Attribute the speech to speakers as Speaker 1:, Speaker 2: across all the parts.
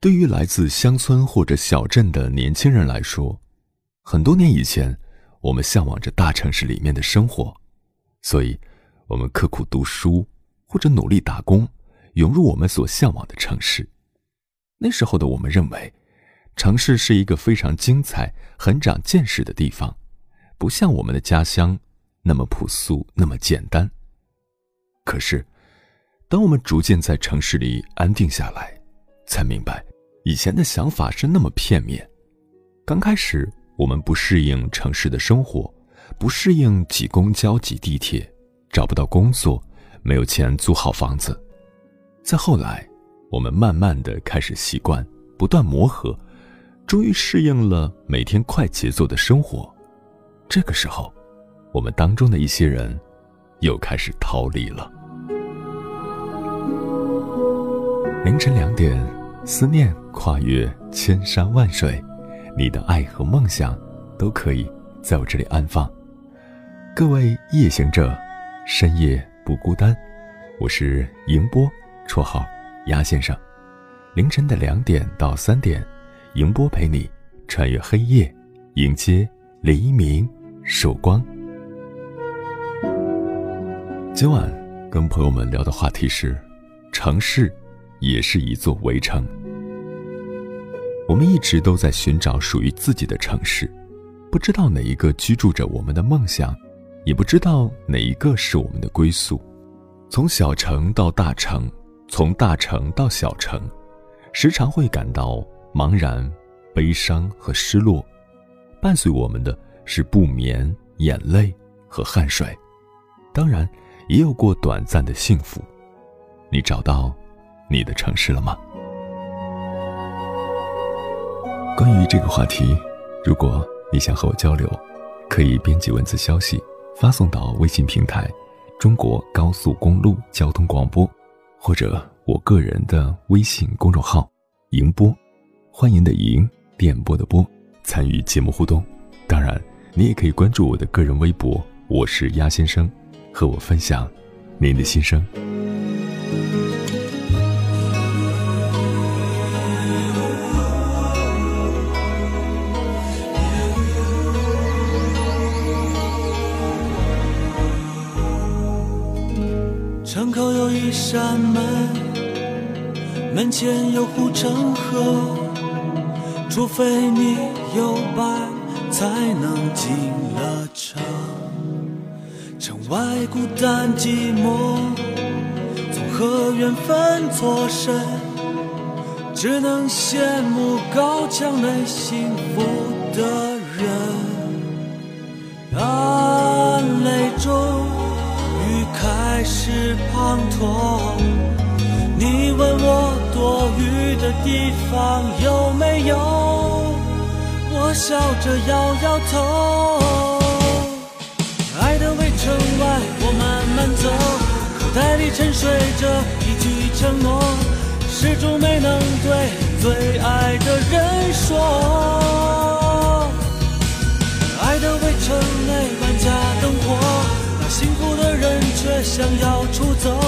Speaker 1: 对于来自乡村或者小镇的年轻人来说，很多年以前，我们向往着大城市里面的生活，所以，我们刻苦读书或者努力打工，涌入我们所向往的城市。那时候的我们认为，城市是一个非常精彩、很长见识的地方，不像我们的家乡那么朴素、那么简单。可是，当我们逐渐在城市里安定下来，才明白，以前的想法是那么片面。刚开始，我们不适应城市的生活，不适应挤公交、挤地铁，找不到工作，没有钱租好房子。再后来，我们慢慢的开始习惯，不断磨合，终于适应了每天快节奏的生活。这个时候，我们当中的一些人，又开始逃离了。凌晨两点。思念跨越千山万水，你的爱和梦想都可以在我这里安放。各位夜行者，深夜不孤单。我是迎波，绰号鸭先生。凌晨的两点到三点，迎波陪你穿越黑夜，迎接黎明曙光。今晚跟朋友们聊的话题是城市。也是一座围城。我们一直都在寻找属于自己的城市，不知道哪一个居住着我们的梦想，也不知道哪一个是我们的归宿。从小城到大城，从大城到小城，时常会感到茫然、悲伤和失落，伴随我们的是不眠、眼泪和汗水。当然，也有过短暂的幸福。你找到？你的城市了吗？关于这个话题，如果你想和我交流，可以编辑文字消息发送到微信平台“中国高速公路交通广播”，或者我个人的微信公众号“迎播”，欢迎的迎，电波的波，参与节目互动。当然，你也可以关注我的个人微博，我是鸭先生，和我分享您的心声。
Speaker 2: 一扇门，门前有护城河，除非你有伴，才能进了城。城外孤单寂寞，从何缘分错身？只能羡慕高墙内幸福的人。啊是滂沱，你问我多雨的地方有没有？我笑着摇摇头。爱的围城外，我慢慢走，口袋里沉睡着一句承诺，始终没能对最爱的人说。爱的围城内，万家灯火。却想要出走，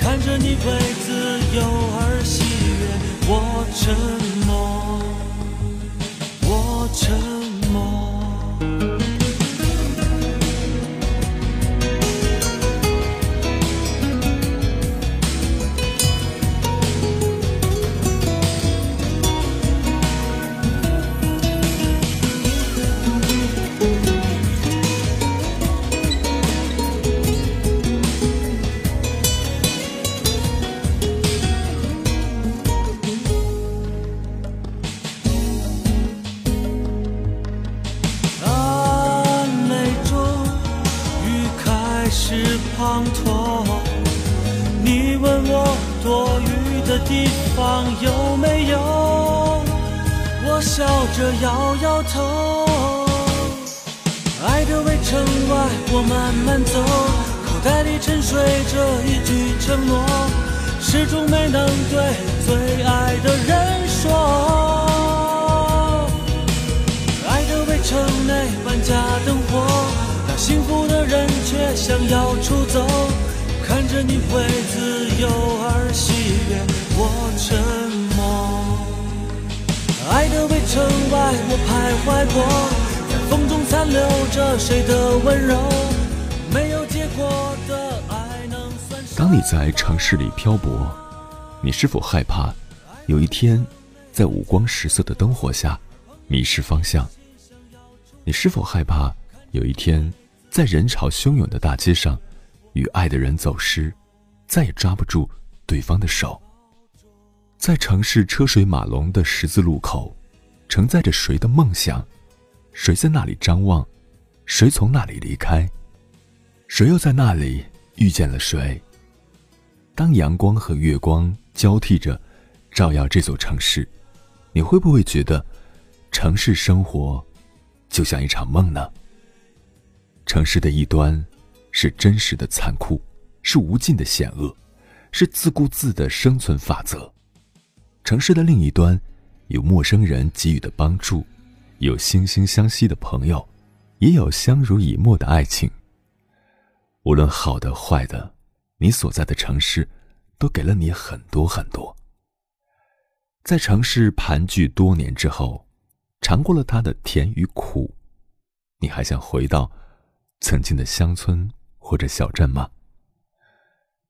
Speaker 2: 看着你为自由而喜悦，我沉始终没能对最爱的人说。爱的围城内万家灯火，那幸福的人却想要出走。看着你会自由而喜悦，我沉默。爱的围城外，我徘徊过，在风中残留着谁的温柔？
Speaker 1: 当你在城市里漂泊，你是否害怕有一天，在五光十色的灯火下迷失方向？你是否害怕有一天，在人潮汹涌的大街上，与爱的人走失，再也抓不住对方的手？在城市车水马龙的十字路口，承载着谁的梦想？谁在那里张望？谁从那里离开？谁又在那里遇见了谁？当阳光和月光交替着，照耀这座城市，你会不会觉得，城市生活？就像一场梦呢。城市的一端，是真实的残酷，是无尽的险恶，是自顾自的生存法则；城市的另一端，有陌生人给予的帮助，有惺惺相惜的朋友，也有相濡以沫的爱情。无论好的坏的，你所在的城市，都给了你很多很多。在城市盘踞多年之后。尝过了它的甜与苦，你还想回到曾经的乡村或者小镇吗？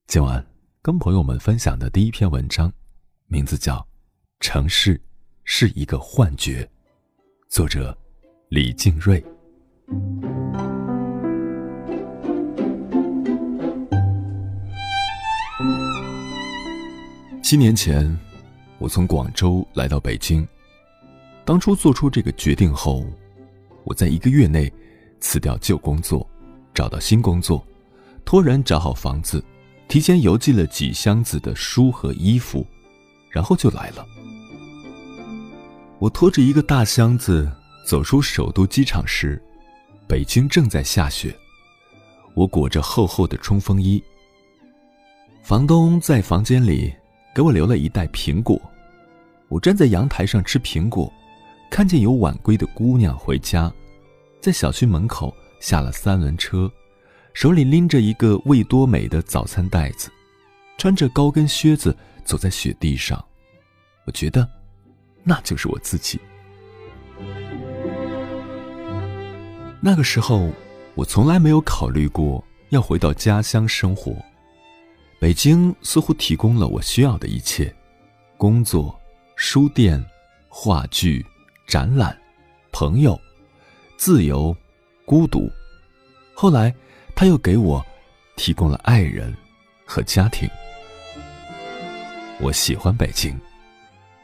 Speaker 1: 今晚跟朋友们分享的第一篇文章，名字叫《城市是一个幻觉》，作者李静瑞。七年前，我从广州来到北京。当初做出这个决定后，我在一个月内辞掉旧工作，找到新工作，托人找好房子，提前邮寄了几箱子的书和衣服，然后就来了。我拖着一个大箱子走出首都机场时，北京正在下雪，我裹着厚厚的冲锋衣。房东在房间里给我留了一袋苹果，我站在阳台上吃苹果。看见有晚归的姑娘回家，在小区门口下了三轮车，手里拎着一个味多美的早餐袋子，穿着高跟靴子走在雪地上。我觉得，那就是我自己。那个时候，我从来没有考虑过要回到家乡生活。北京似乎提供了我需要的一切：工作、书店、话剧。展览，朋友，自由，孤独。后来，他又给我提供了爱人和家庭。我喜欢北京，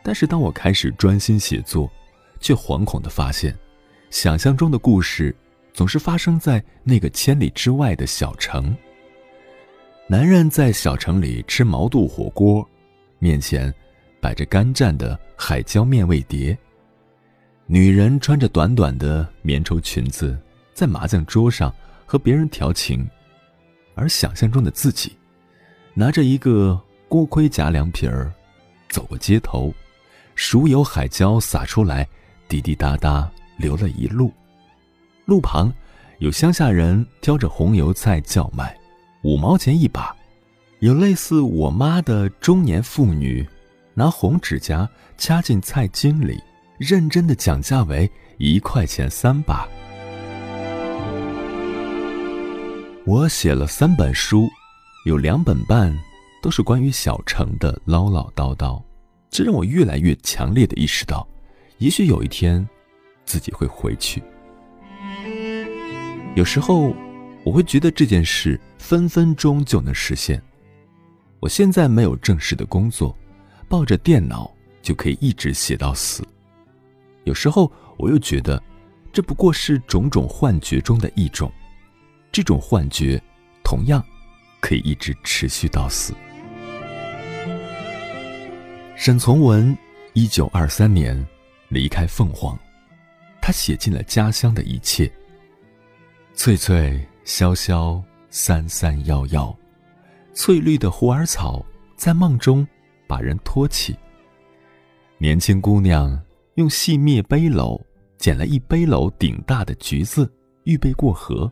Speaker 1: 但是当我开始专心写作，却惶恐的发现，想象中的故事总是发生在那个千里之外的小城。男人在小城里吃毛肚火锅，面前摆着干蘸的海椒面味碟。女人穿着短短的棉绸裙子，在麻将桌上和别人调情，而想象中的自己，拿着一个锅盔夹凉皮儿，走过街头，熟油海椒洒出来，滴滴答答流了一路。路旁有乡下人挑着红油菜叫卖，五毛钱一把；有类似我妈的中年妇女，拿红指甲掐进菜茎里。认真的讲价为一块钱三把。我写了三本书，有两本半都是关于小城的唠唠叨叨，这让我越来越强烈的意识到，也许有一天，自己会回去。有时候，我会觉得这件事分分钟就能实现。我现在没有正式的工作，抱着电脑就可以一直写到死。有时候我又觉得，这不过是种种幻觉中的一种。这种幻觉，同样可以一直持续到死。沈从文，一九二三年离开凤凰，他写尽了家乡的一切。翠翠萧萧，三三幺幺，翠绿的虎耳草在梦中把人托起。年轻姑娘用细篾背篓捡了一背篓顶大的橘子，预备过河。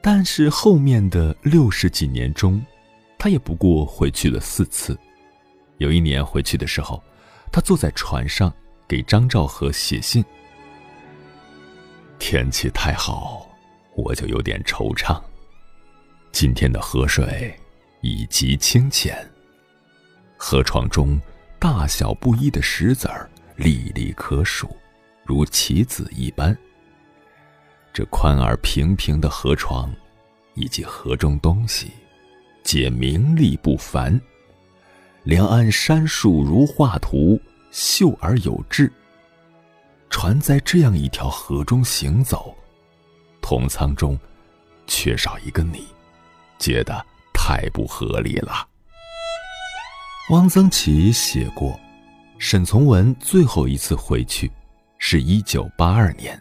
Speaker 1: 但是后面的六十几年中，她也不过回去了四次。有一年回去的时候，他坐在船上给张兆和写信。天气太好，我就有点惆怅。今天的河水已极清浅，河床中大小不一的石子儿粒粒可数，如棋子一般。这宽而平平的河床，以及河中东西，皆名利不凡。两岸山树如画图，秀而有致。船在这样一条河中行走，同舱中缺少一个你，觉得太不合理了。汪曾祺写过，沈从文最后一次回去，是一九八二年。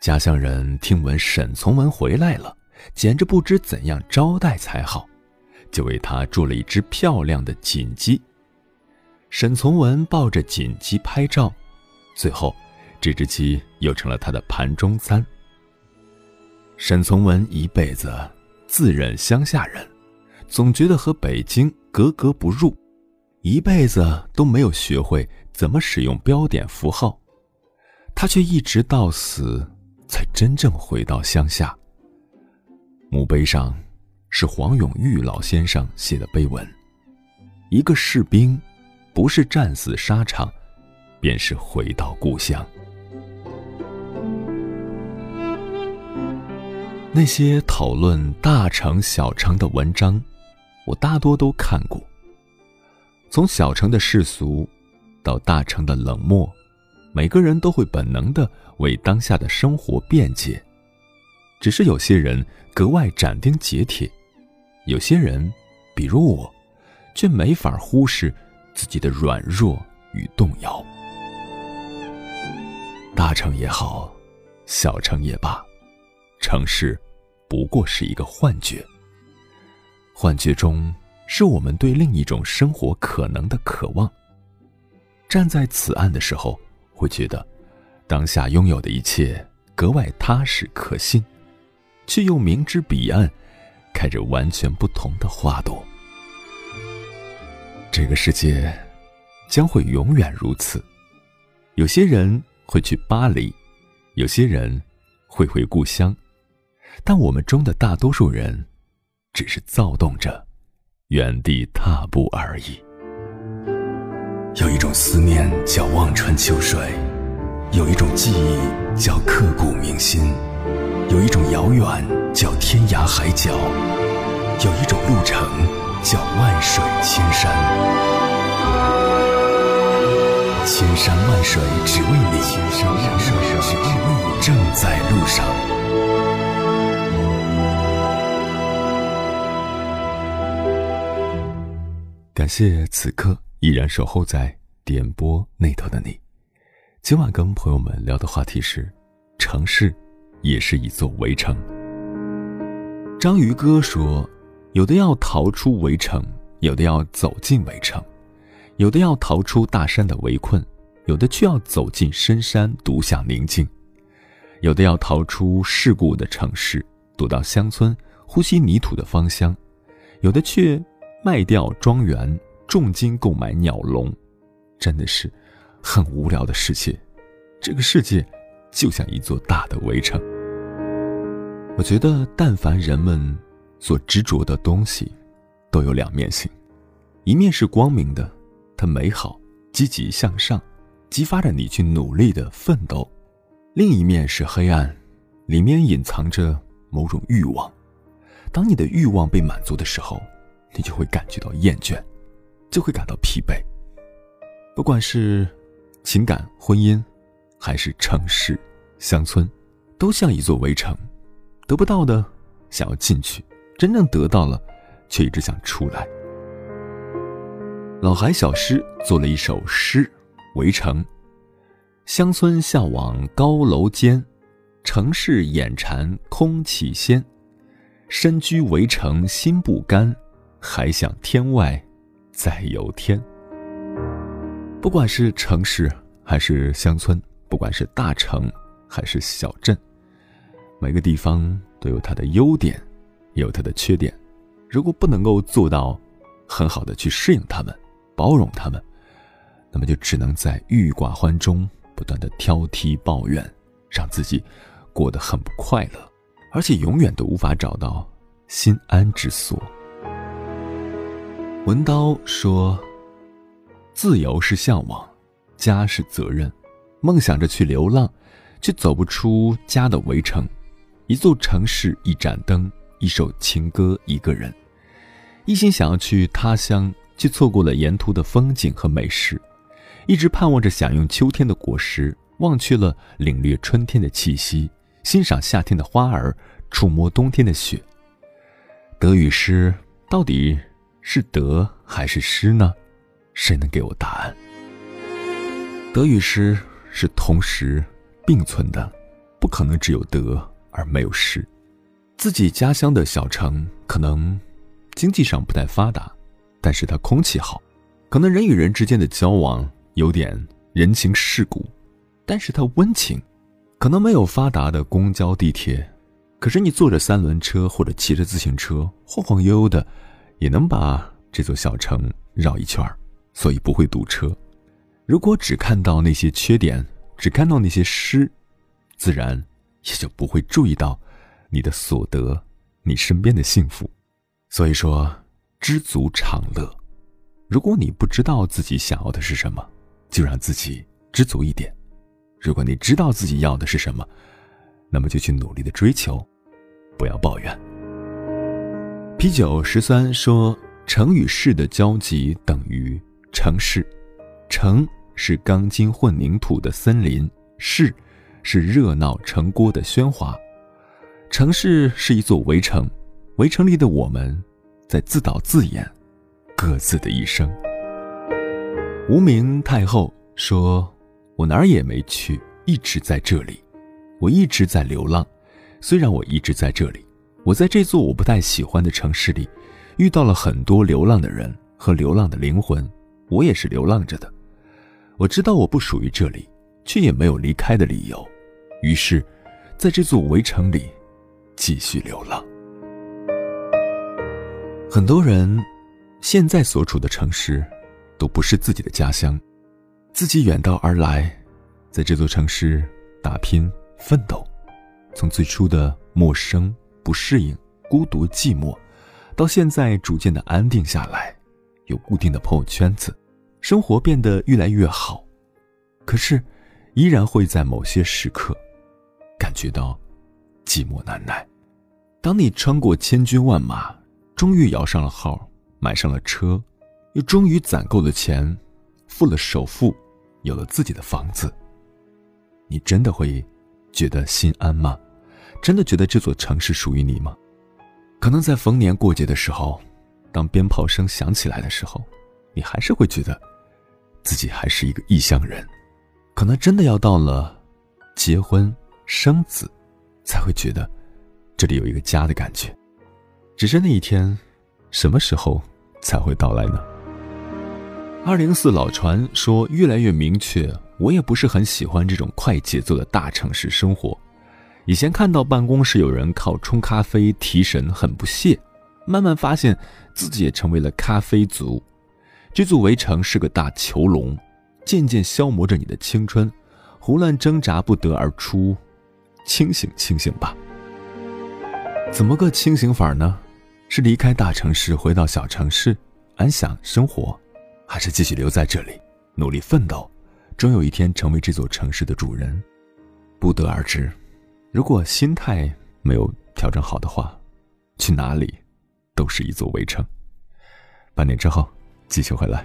Speaker 1: 家乡人听闻沈从文回来了，简直不知怎样招待才好。就为他做了一只漂亮的锦鸡。沈从文抱着锦鸡拍照，最后，这只鸡又成了他的盘中餐。沈从文一辈子自认乡下人，总觉得和北京格格不入，一辈子都没有学会怎么使用标点符号，他却一直到死才真正回到乡下。墓碑上。是黄永玉老先生写的碑文。一个士兵，不是战死沙场，便是回到故乡。那些讨论大城小城的文章，我大多都看过。从小城的世俗，到大城的冷漠，每个人都会本能的为当下的生活辩解，只是有些人格外斩钉截铁。有些人，比如我，却没法忽视自己的软弱与动摇。大城也好，小城也罢，城市不过是一个幻觉。幻觉中，是我们对另一种生活可能的渴望。站在此岸的时候，会觉得当下拥有的一切格外踏实可信，却又明知彼岸。开着完全不同的花朵。这个世界将会永远如此。有些人会去巴黎，有些人会回故乡，但我们中的大多数人，只是躁动着，原地踏步而已。有一种思念叫望穿秋水，有一种记忆叫刻骨铭心。有一种遥远叫天涯海角，有一种路程叫万水千山。千山万水只为你，千山万水只为你，正在路上。感谢此刻依然守候在点播那头的你。今晚跟朋友们聊的话题是城市。也是一座围城。章鱼哥说：“有的要逃出围城，有的要走进围城；有的要逃出大山的围困，有的却要走进深山独享宁静；有的要逃出世故的城市，躲到乡村呼吸泥土的芳香；有的却卖掉庄园，重金购买鸟笼。真的是很无聊的世界。这个世界。”就像一座大的围城。我觉得，但凡人们所执着的东西，都有两面性：一面是光明的，它美好、积极向上，激发着你去努力的奋斗；另一面是黑暗，里面隐藏着某种欲望。当你的欲望被满足的时候，你就会感觉到厌倦，就会感到疲惫。不管是情感、婚姻。还是城市、乡村，都像一座围城，得不到的想要进去，真正得到了，却一直想出来。老海小诗做了一首诗《围城》：乡村向往高楼间，城市眼馋空气鲜。身居围城心不甘，还想天外再有天。不管是城市还是乡村，不管是大城还是小镇，每个地方都有它的优点，也有它的缺点。如果不能够做到很好的去适应他们，包容他们，那么就只能在郁郁寡欢中不断的挑剔抱怨，让自己过得很不快乐，而且永远都无法找到心安之所。文刀说。自由是向往，家是责任。梦想着去流浪，却走不出家的围城。一座城市，一盏灯，一首情歌，一个人。一心想要去他乡，却错过了沿途的风景和美食。一直盼望着享用秋天的果实，忘却了领略春天的气息，欣赏夏天的花儿，触摸冬天的雪。得与失，到底是得还是失呢？谁能给我答案？得与失是同时并存的，不可能只有得而没有失。自己家乡的小城可能经济上不太发达，但是它空气好；可能人与人之间的交往有点人情世故，但是它温情。可能没有发达的公交地铁，可是你坐着三轮车或者骑着自行车晃晃悠悠的，也能把这座小城绕一圈儿。所以不会堵车。如果只看到那些缺点，只看到那些失，自然也就不会注意到你的所得，你身边的幸福。所以说，知足常乐。如果你不知道自己想要的是什么，就让自己知足一点；如果你知道自己要的是什么，那么就去努力的追求，不要抱怨。啤酒十三说：“城与市的交集等于。”城市，城是钢筋混凝土的森林，市是热闹城郭的喧哗。城市是一座围城，围城里的我们，在自导自演各自的一生。无名太后说：“我哪儿也没去，一直在这里。我一直在流浪，虽然我一直在这里，我在这座我不太喜欢的城市里，遇到了很多流浪的人和流浪的灵魂。”我也是流浪着的，我知道我不属于这里，却也没有离开的理由，于是，在这座围城里，继续流浪。很多人，现在所处的城市，都不是自己的家乡，自己远道而来，在这座城市打拼奋斗，从最初的陌生、不适应、孤独、寂寞，到现在逐渐的安定下来。有固定的朋友圈子，生活变得越来越好，可是，依然会在某些时刻，感觉到寂寞难耐。当你穿过千军万马，终于摇上了号，买上了车，又终于攒够了钱，付了首付，有了自己的房子，你真的会觉得心安吗？真的觉得这座城市属于你吗？可能在逢年过节的时候。当鞭炮声响起来的时候，你还是会觉得，自己还是一个异乡人。可能真的要到了结婚生子，才会觉得这里有一个家的感觉。只是那一天，什么时候才会到来呢？二零四老传说越来越明确，我也不是很喜欢这种快节奏的大城市生活。以前看到办公室有人靠冲咖啡提神，很不屑。慢慢发现自己也成为了咖啡族，这座围城是个大囚笼，渐渐消磨着你的青春，胡乱挣扎不得而出。清醒，清醒吧！怎么个清醒法呢？是离开大城市，回到小城市，安享生活，还是继续留在这里，努力奋斗，终有一天成为这座城市的主人？不得而知。如果心态没有调整好的话，去哪里？都是一座围城。半年之后，继续回来。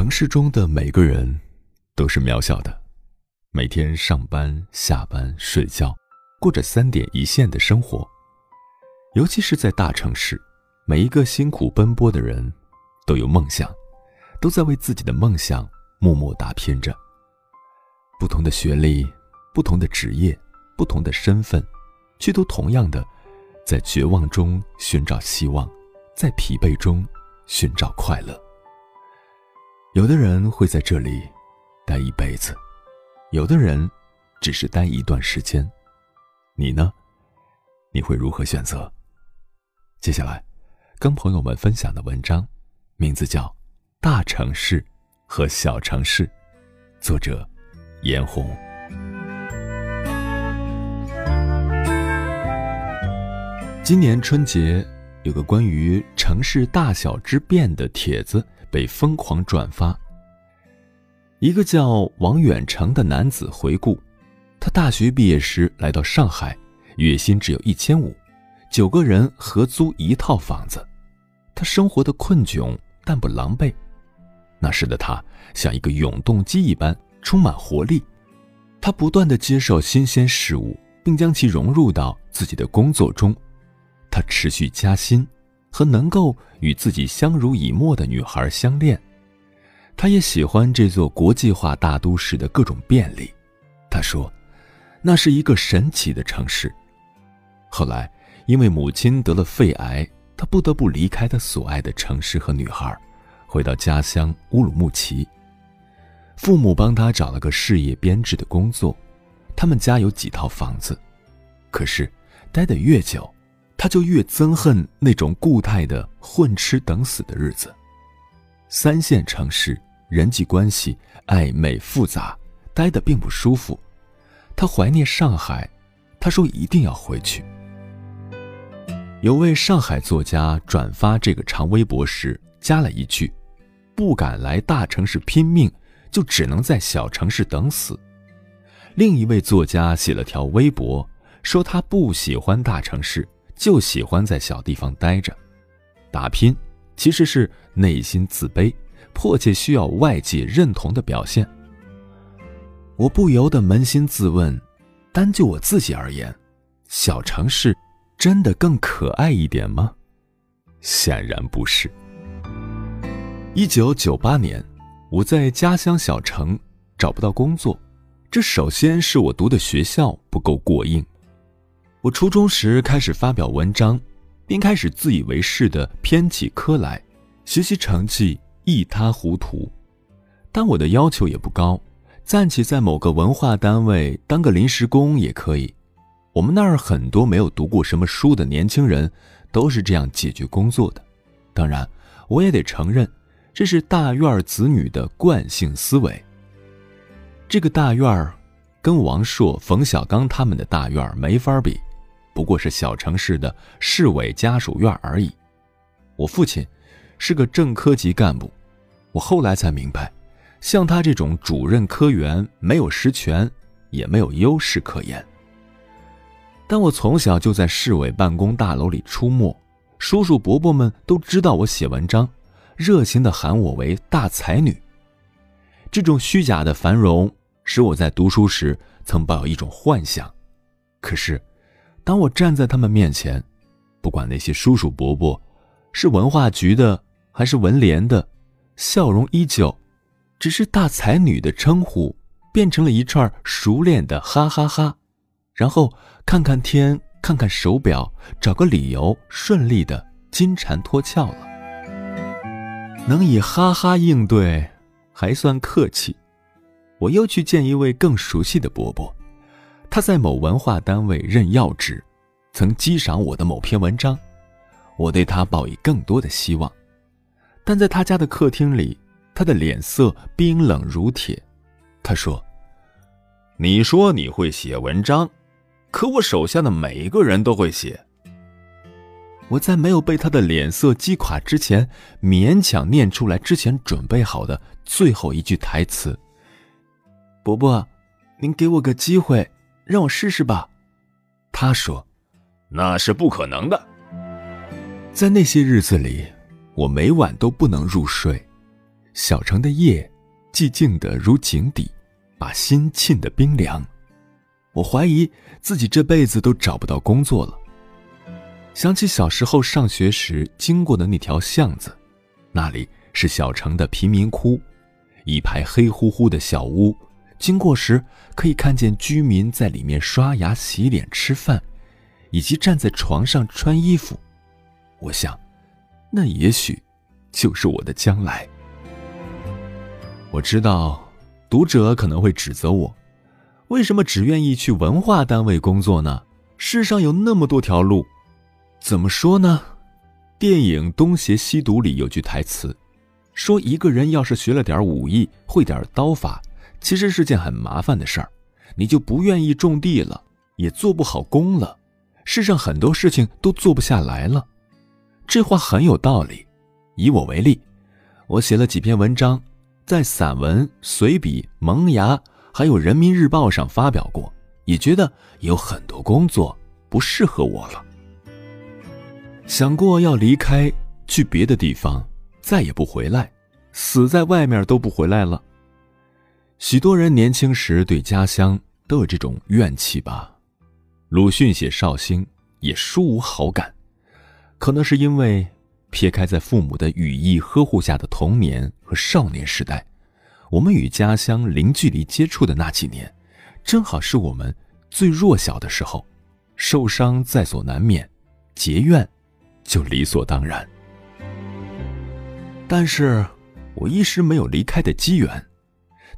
Speaker 1: 城市中的每个人都是渺小的，每天上班、下班、睡觉，过着三点一线的生活。尤其是在大城市，每一个辛苦奔波的人都有梦想，都在为自己的梦想默默打拼着。不同的学历、不同的职业、不同的身份，却都同样的在绝望中寻找希望，在疲惫中寻找快乐。有的人会在这里待一辈子，有的人只是待一段时间。你呢？你会如何选择？接下来，跟朋友们分享的文章，名字叫《大城市和小城市》，作者严红。今年春节，有个关于城市大小之变的帖子被疯狂转发。一个叫王远成的男子回顾，他大学毕业时来到上海，月薪只有一千五，九个人合租一套房子，他生活的困窘但不狼狈。那时的他像一个永动机一般，充满活力。他不断的接受新鲜事物，并将其融入到自己的工作中。他持续加薪，和能够与自己相濡以沫的女孩相恋。他也喜欢这座国际化大都市的各种便利。他说，那是一个神奇的城市。后来，因为母亲得了肺癌，他不得不离开他所爱的城市和女孩，回到家乡乌鲁木齐。父母帮他找了个事业编制的工作，他们家有几套房子。可是，待得越久。他就越憎恨那种固态的混吃等死的日子。三线城市人际关系暧昧复杂，待得并不舒服。他怀念上海，他说一定要回去。有位上海作家转发这个长微博时加了一句：“不敢来大城市拼命，就只能在小城市等死。”另一位作家写了条微博，说他不喜欢大城市。就喜欢在小地方待着，打拼其实是内心自卑、迫切需要外界认同的表现。我不由得扪心自问：单就我自己而言，小城市真的更可爱一点吗？显然不是。一九九八年，我在家乡小城找不到工作，这首先是我读的学校不够过硬。我初中时开始发表文章，并开始自以为是的偏起科来，学习成绩一塌糊涂。但我的要求也不高，暂且在某个文化单位当个临时工也可以。我们那儿很多没有读过什么书的年轻人都是这样解决工作的。当然，我也得承认，这是大院子女的惯性思维。这个大院儿，跟王朔、冯小刚他们的大院儿没法比。不过是小城市的市委家属院而已。我父亲是个正科级干部，我后来才明白，像他这种主任科员没有实权，也没有优势可言。但我从小就在市委办公大楼里出没，叔叔伯伯们都知道我写文章，热情地喊我为大才女。这种虚假的繁荣使我在读书时曾抱有一种幻想，可是。当我站在他们面前，不管那些叔叔伯伯是文化局的还是文联的，笑容依旧，只是大才女的称呼变成了一串熟练的哈哈哈，然后看看天，看看手表，找个理由顺利的金蝉脱壳了。能以哈哈应对，还算客气。我又去见一位更熟悉的伯伯。他在某文化单位任要职，曾激赏我的某篇文章，我对他抱以更多的希望，但在他家的客厅里，他的脸色冰冷如铁。他说：“你说你会写文章，可我手下的每一个人都会写。”我在没有被他的脸色击垮之前，勉强念出来之前准备好的最后一句台词：“伯伯，您给我个机会。”让我试试吧，他说：“那是不可能的。”在那些日子里，我每晚都不能入睡。小城的夜，寂静的如井底，把心沁得冰凉。我怀疑自己这辈子都找不到工作了。想起小时候上学时经过的那条巷子，那里是小城的贫民窟，一排黑乎乎的小屋。经过时，可以看见居民在里面刷牙、洗脸、吃饭，以及站在床上穿衣服。我想，那也许就是我的将来。我知道，读者可能会指责我，为什么只愿意去文化单位工作呢？世上有那么多条路，怎么说呢？电影《东邪西毒》里有句台词，说一个人要是学了点武艺，会点刀法，其实是件很麻烦的事儿，你就不愿意种地了，也做不好工了，世上很多事情都做不下来了。这话很有道理。以我为例，我写了几篇文章，在散文、随笔、萌芽。还有《人民日报》上发表过，也觉得有很多工作不适合我了。想过要离开，去别的地方，再也不回来，死在外面都不回来了。许多人年轻时对家乡都有这种怨气吧？鲁迅写绍兴也殊无好感，可能是因为撇开在父母的羽翼呵护下的童年和少年时代。我们与家乡零距离接触的那几年，正好是我们最弱小的时候，受伤在所难免，结怨就理所当然。但是，我一时没有离开的机缘，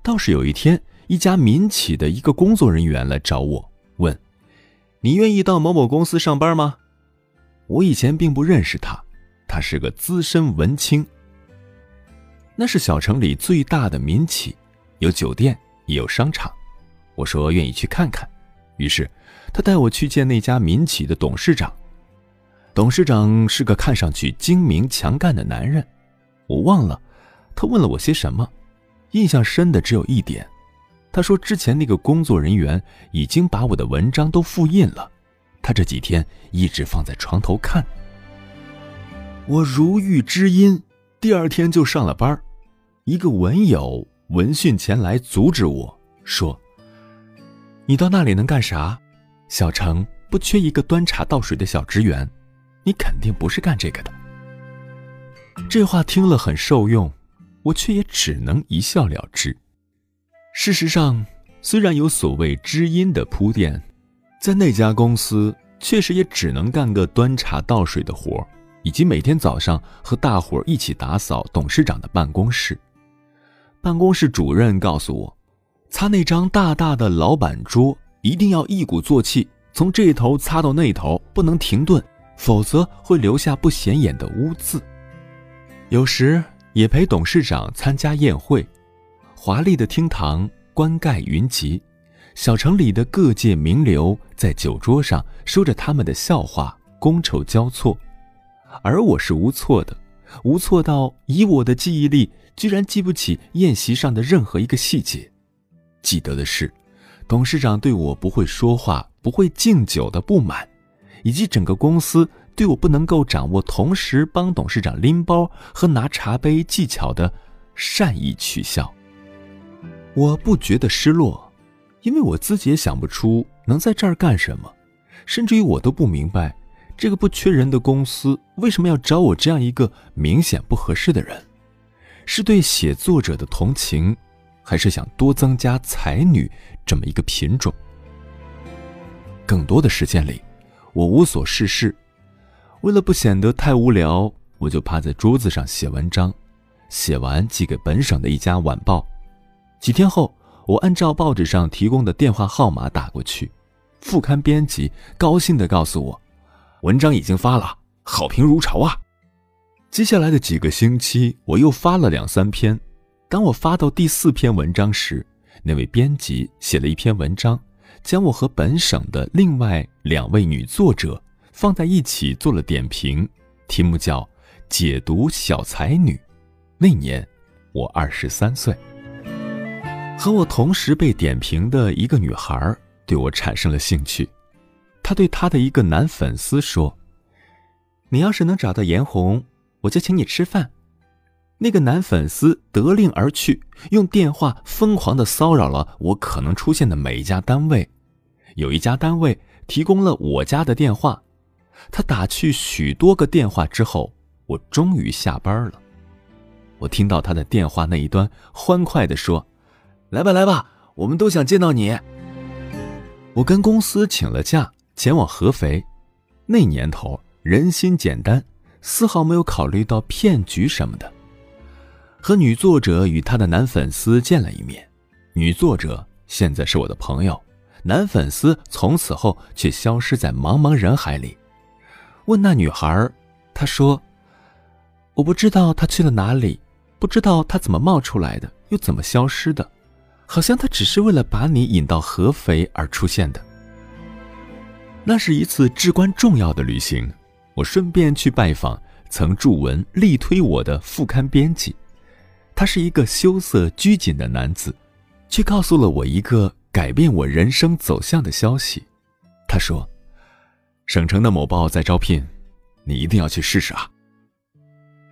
Speaker 1: 倒是有一天，一家民企的一个工作人员来找我，问：“你愿意到某某公司上班吗？”我以前并不认识他，他是个资深文青。那是小城里最大的民企，有酒店也有商场。我说愿意去看看，于是他带我去见那家民企的董事长。董事长是个看上去精明强干的男人。我忘了他问了我些什么，印象深的只有一点，他说之前那个工作人员已经把我的文章都复印了，他这几天一直放在床头看。我如遇知音。第二天就上了班一个文友闻讯前来阻止我说：“你到那里能干啥？小城不缺一个端茶倒水的小职员，你肯定不是干这个的。”这话听了很受用，我却也只能一笑了之。事实上，虽然有所谓知音的铺垫，在那家公司确实也只能干个端茶倒水的活。以及每天早上和大伙儿一起打扫董事长的办公室。办公室主任告诉我，擦那张大大的老板桌一定要一鼓作气，从这头擦到那头，不能停顿，否则会留下不显眼的污渍。有时也陪董事长参加宴会，华丽的厅堂冠盖云集，小城里的各界名流在酒桌上说着他们的笑话，觥筹交错。而我是无措的，无措到以我的记忆力，居然记不起宴席上的任何一个细节。记得的是，董事长对我不会说话、不会敬酒的不满，以及整个公司对我不能够掌握同时帮董事长拎包和拿茶杯技巧的善意取笑。我不觉得失落，因为我自己也想不出能在这儿干什么，甚至于我都不明白。这个不缺人的公司为什么要找我这样一个明显不合适的人？是对写作者的同情，还是想多增加才女这么一个品种？更多的时间里，我无所事事，为了不显得太无聊，我就趴在桌子上写文章，写完寄给本省的一家晚报。几天后，我按照报纸上提供的电话号码打过去，副刊编辑高兴地告诉我。文章已经发了，好评如潮啊！接下来的几个星期，我又发了两三篇。当我发到第四篇文章时，那位编辑写了一篇文章，将我和本省的另外两位女作者放在一起做了点评，题目叫《解读小才女》。那年我二十三岁。和我同时被点评的一个女孩对我产生了兴趣。她对她的一个男粉丝说：“你要是能找到颜红，我就请你吃饭。”那个男粉丝得令而去，用电话疯狂的骚扰了我可能出现的每一家单位。有一家单位提供了我家的电话，他打去许多个电话之后，我终于下班了。我听到他的电话那一端欢快的说：“来吧，来吧，我们都想见到你。”我跟公司请了假。前往合肥，那年头人心简单，丝毫没有考虑到骗局什么的。和女作者与她的男粉丝见了一面，女作者现在是我的朋友，男粉丝从此后却消失在茫茫人海里。问那女孩，她说：“我不知道她去了哪里，不知道她怎么冒出来的，又怎么消失的，好像她只是为了把你引到合肥而出现的。”那是一次至关重要的旅行，我顺便去拜访曾著文力推我的副刊编辑，他是一个羞涩拘谨的男子，却告诉了我一个改变我人生走向的消息。他说。省城的某报在招聘，你一定要去试试啊！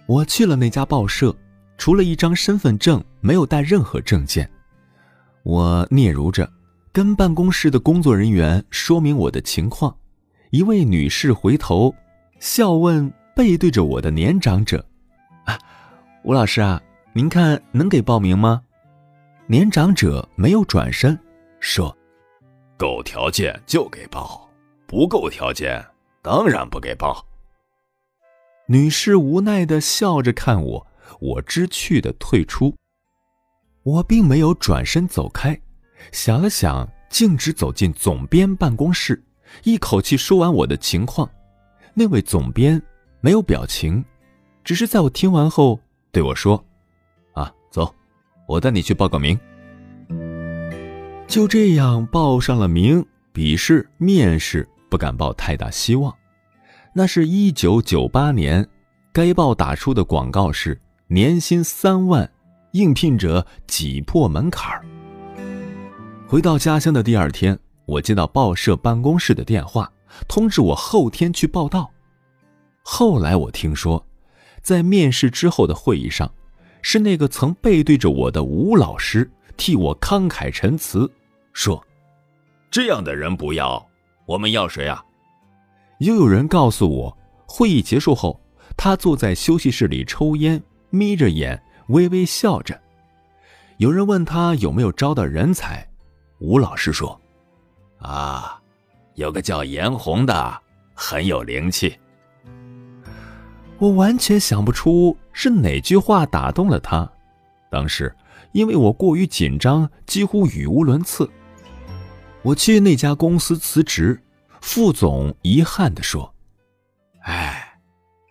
Speaker 1: 我去了那家报社，除了一张身份证，没有带任何证件。我嗫嚅着，跟办公室的工作人员说明我的情况。一位女士回头笑问背对着我的年长者：“啊，吴老师啊，您看能给报名吗？”年长者没有转身，说：“
Speaker 3: 够条件就给报。”不够条件，当然不给报。
Speaker 1: 女士无奈的笑着看我，我知趣的退出。我并没有转身走开，想了想，径直走进总编办公室，一口气说完我的情况。那位总编没有表情，只是在我听完后对我说：“啊，走，我带你去报个名。”就这样报上了名，笔试、面试。不敢抱太大希望，那是一九九八年，该报打出的广告是年薪三万，应聘者挤破门槛儿。回到家乡的第二天，我接到报社办公室的电话，通知我后天去报道。后来我听说，在面试之后的会议上，是那个曾背对着我的吴老师替我慷慨陈词，说：“
Speaker 3: 这样的人不要。”我们要谁啊？
Speaker 1: 又有人告诉我，会议结束后，他坐在休息室里抽烟，眯着眼，微微笑着。有人问他有没有招到人才，吴老师说：“
Speaker 3: 啊，有个叫严红的，很有灵气。”
Speaker 1: 我完全想不出是哪句话打动了他。当时因为我过于紧张，几乎语无伦次。我去那家公司辞职，副总遗憾地说：“哎，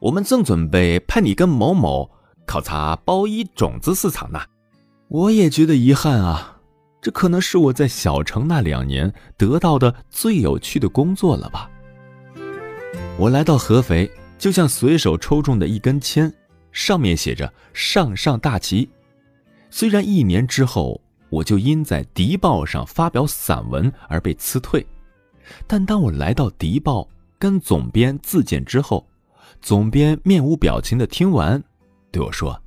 Speaker 1: 我们正准备派你跟某某考察包衣种子市场呢。”我也觉得遗憾啊，这可能是我在小城那两年得到的最有趣的工作了吧。我来到合肥，就像随手抽中的一根签，上面写着“上上大吉”。虽然一年之后。我就因在《敌报》上发表散文而被辞退，但当我来到《敌报》跟总编自荐之后，总编面无表情的听完，对我说：“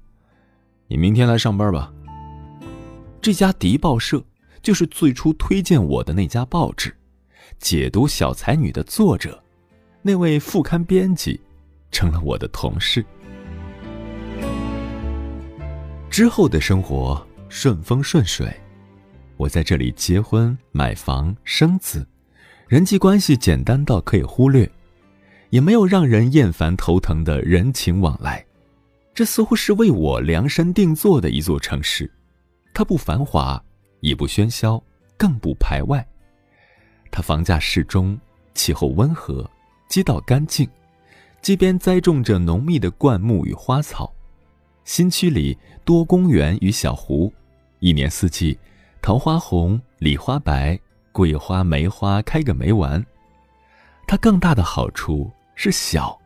Speaker 1: 你明天来上班吧。”这家《敌报》社就是最初推荐我的那家报纸，解读小才女的作者，那位副刊编辑，成了我的同事。之后的生活。顺风顺水，我在这里结婚、买房、生子，人际关系简单到可以忽略，也没有让人厌烦头疼的人情往来。这似乎是为我量身定做的一座城市，它不繁华，也不喧嚣，更不排外。它房价适中，气候温和，街道干净，街边栽种着浓密的灌木与花草，新区里多公园与小湖。一年四季，桃花红，梨花白，桂花、梅花开个没完。它更大的好处是小。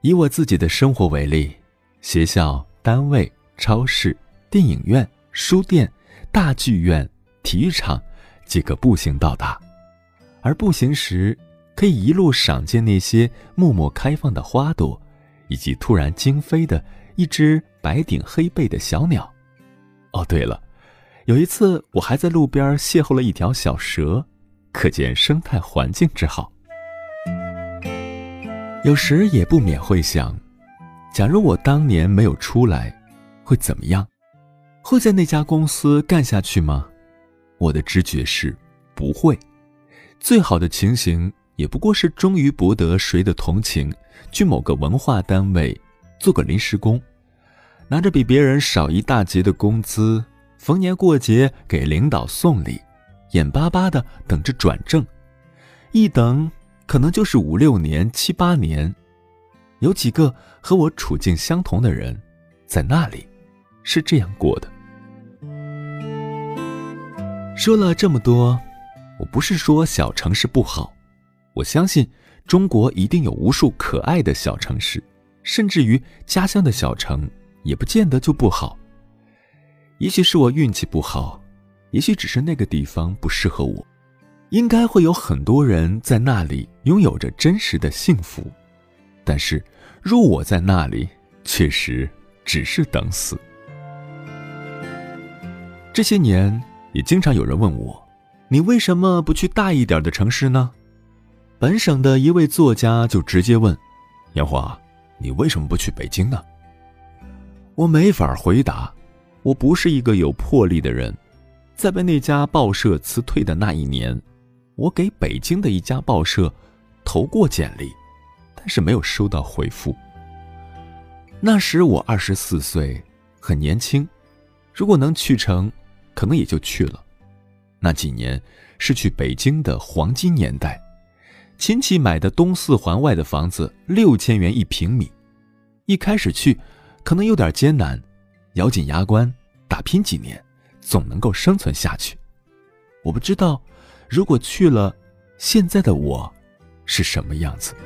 Speaker 1: 以我自己的生活为例，学校、单位、超市、电影院、书店、大剧院、体育场，即可步行到达。而步行时，可以一路赏见那些默默开放的花朵，以及突然惊飞的一只白顶黑背的小鸟。哦，对了，有一次我还在路边邂逅了一条小蛇，可见生态环境之好。有时也不免会想，假如我当年没有出来，会怎么样？会在那家公司干下去吗？我的直觉是不会。最好的情形也不过是终于博得谁的同情，去某个文化单位做个临时工。拿着比别人少一大截的工资，逢年过节给领导送礼，眼巴巴的等着转正，一等可能就是五六年、七八年。有几个和我处境相同的人，在那里是这样过的。说了这么多，我不是说小城市不好，我相信中国一定有无数可爱的小城市，甚至于家乡的小城也不见得就不好。也许是我运气不好，也许只是那个地方不适合我。应该会有很多人在那里拥有着真实的幸福，但是若我在那里，确实只是等死。这些年。也经常有人问我：“你为什么不去大一点的城市呢？”本省的一位作家就直接问：“杨华，你为什么不去北京呢？”我没法回答，我不是一个有魄力的人。在被那家报社辞退的那一年，我给北京的一家报社投过简历，但是没有收到回复。那时我二十四岁，很年轻，如果能去成。可能也就去了。那几年是去北京的黄金年代，亲戚买的东四环外的房子六千元一平米。一开始去，可能有点艰难，咬紧牙关打拼几年，总能够生存下去。我不知道，如果去了，现在的我是什么样子。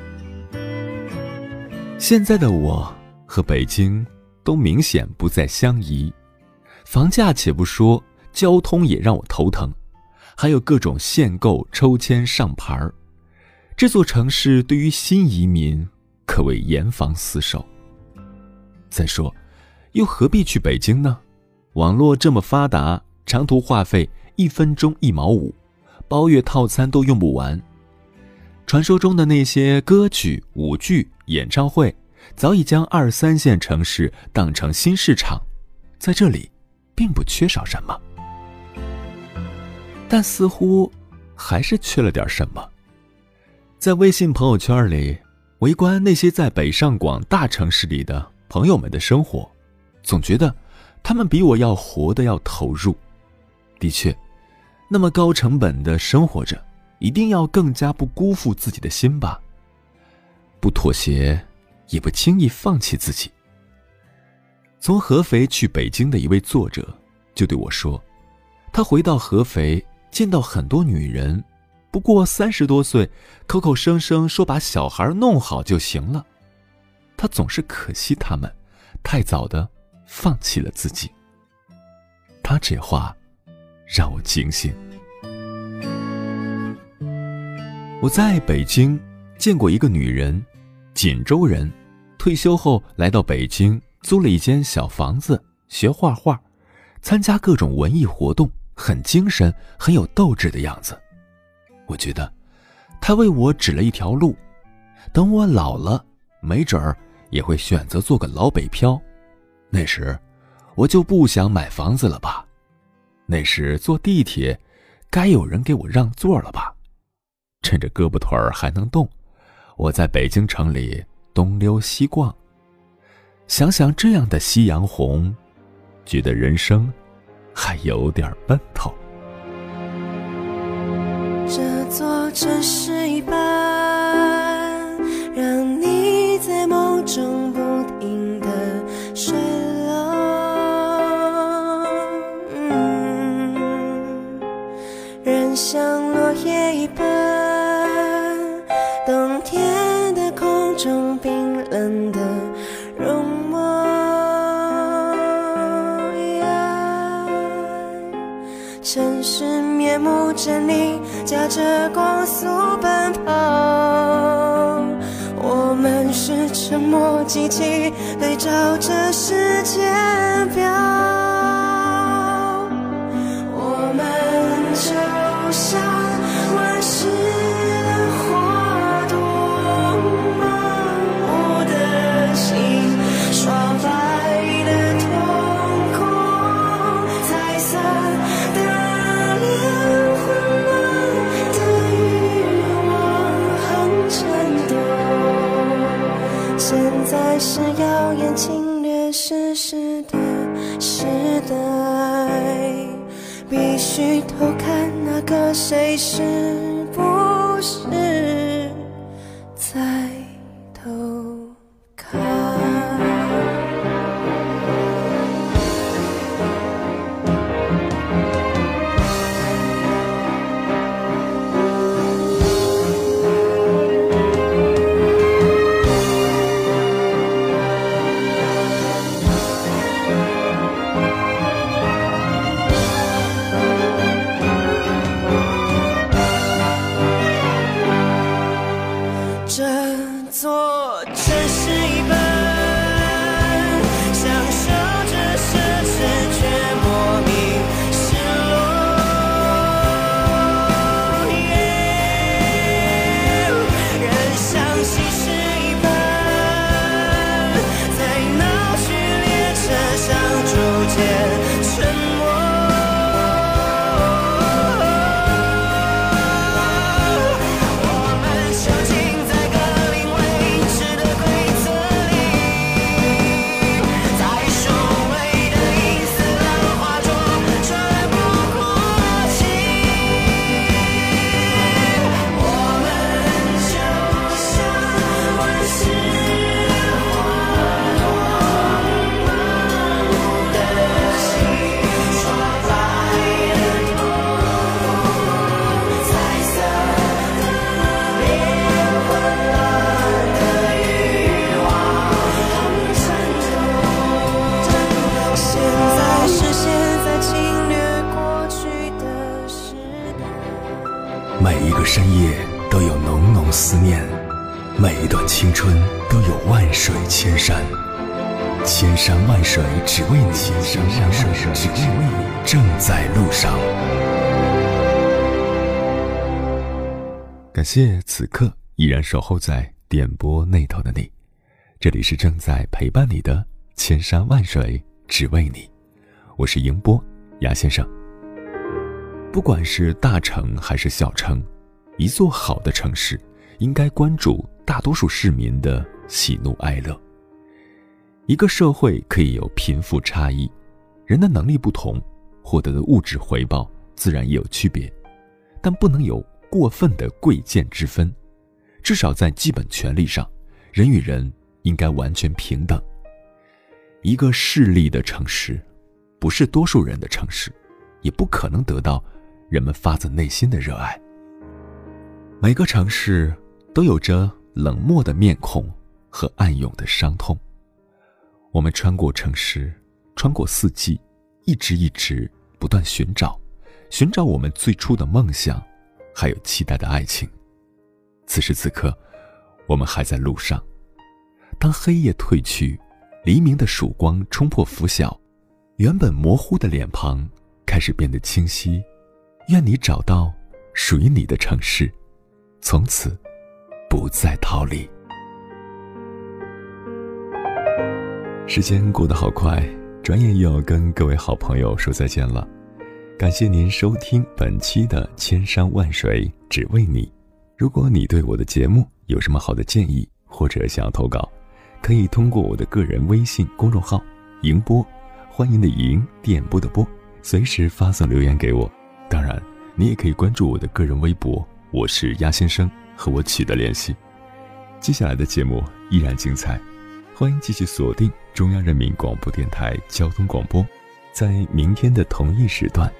Speaker 1: 现在的我和北京都明显不再相宜，房价且不说。交通也让我头疼，还有各种限购、抽签、上牌儿。这座城市对于新移民可谓严防死守。再说，又何必去北京呢？网络这么发达，长途话费一分钟一毛五，包月套餐都用不完。传说中的那些歌曲、舞剧、演唱会，早已将二三线城市当成新市场，在这里，并不缺少什么。但似乎还是缺了点什么。在微信朋友圈里围观那些在北上广大城市里的朋友们的生活，总觉得他们比我要活得要投入。的确，那么高成本的生活着，一定要更加不辜负自己的心吧。不妥协，也不轻易放弃自己。从合肥去北京的一位作者就对我说，他回到合肥。见到很多女人，不过三十多岁，口口声声说把小孩弄好就行了。他总是可惜他们，太早的放弃了自己。他这话让我惊醒。我在北京见过一个女人，锦州人，退休后来到北京，租了一间小房子，学画画，参加各种文艺活动。很精神，很有斗志的样子。我觉得，他为我指了一条路。等我老了，没准儿也会选择做个老北漂。那时，我就不想买房子了吧？那时坐地铁，该有人给我让座了吧？趁着胳膊腿儿还能动，我在北京城里东溜西逛。想想这样的夕阳红，觉得人生。还有点奔头。
Speaker 4: 这座城市一般，让你在梦中不停的睡了。人像落叶一般，冬天的空中冰冷的容。城市面目狰狞，驾着光速奔跑。默默机器，对照着时间表。谁是
Speaker 1: 谢此刻依然守候在电波那头的你，这里是正在陪伴你的千山万水只为你，我是迎波牙先生。不管是大城还是小城，一座好的城市应该关注大多数市民的喜怒哀乐。一个社会可以有贫富差异，人的能力不同，获得的物质回报自然也有区别，但不能有过分的贵贱之分。至少在基本权利上，人与人应该完全平等。一个势利的城市，不是多数人的城市，也不可能得到人们发自内心的热爱。每个城市都有着冷漠的面孔和暗涌的伤痛。我们穿过城市，穿过四季，一直一直不断寻找，寻找我们最初的梦想，还有期待的爱情。此时此刻，我们还在路上。当黑夜褪去，黎明的曙光冲破拂晓，原本模糊的脸庞开始变得清晰。愿你找到属于你的城市，从此不再逃离。时间过得好快，转眼又要跟各位好朋友说再见了。感谢您收听本期的《千山万水只为你》。如果你对我的节目有什么好的建议，或者想要投稿，可以通过我的个人微信公众号“迎波”，欢迎的迎，电波的波，随时发送留言给我。当然，你也可以关注我的个人微博，我是鸭先生，和我取得联系。接下来的节目依然精彩，欢迎继续锁定中央人民广播电台交通广播，在明天的同一时段，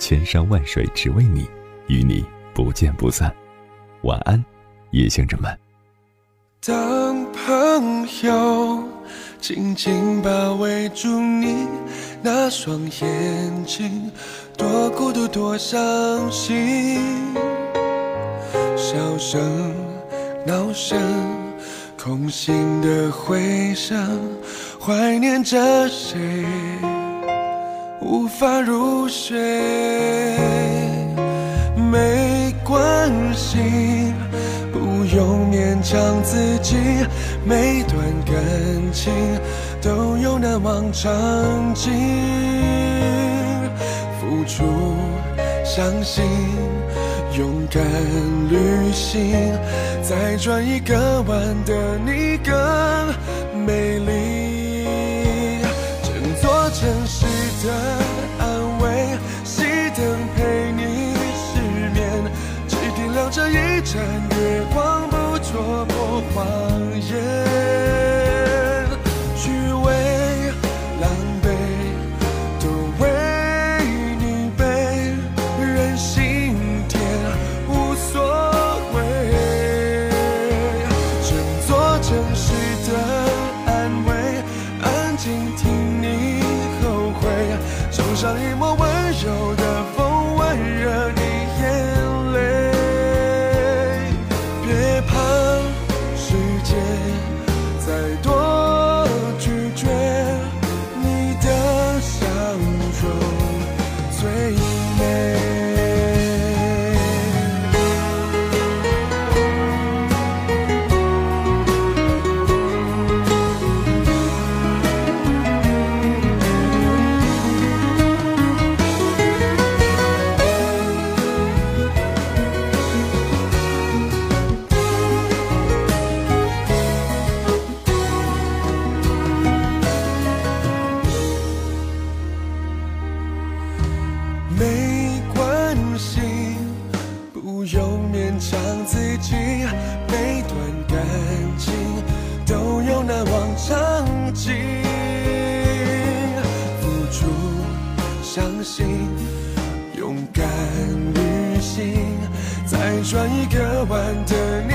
Speaker 1: 千山万水只为你，与你不见不散。晚安，夜行者们。
Speaker 5: 当朋友紧紧包围住你那双眼睛，多孤独，多伤心。笑声、闹声、空心的回声，怀念着谁，无法入睡。没关系，不用勉强自己，每段感情都有难忘场景。付出，相信，勇敢旅行，再转一个弯的你更美丽。整座城市的安慰熄灯陪你失眠只点亮这一盏月光不戳破画转一个弯的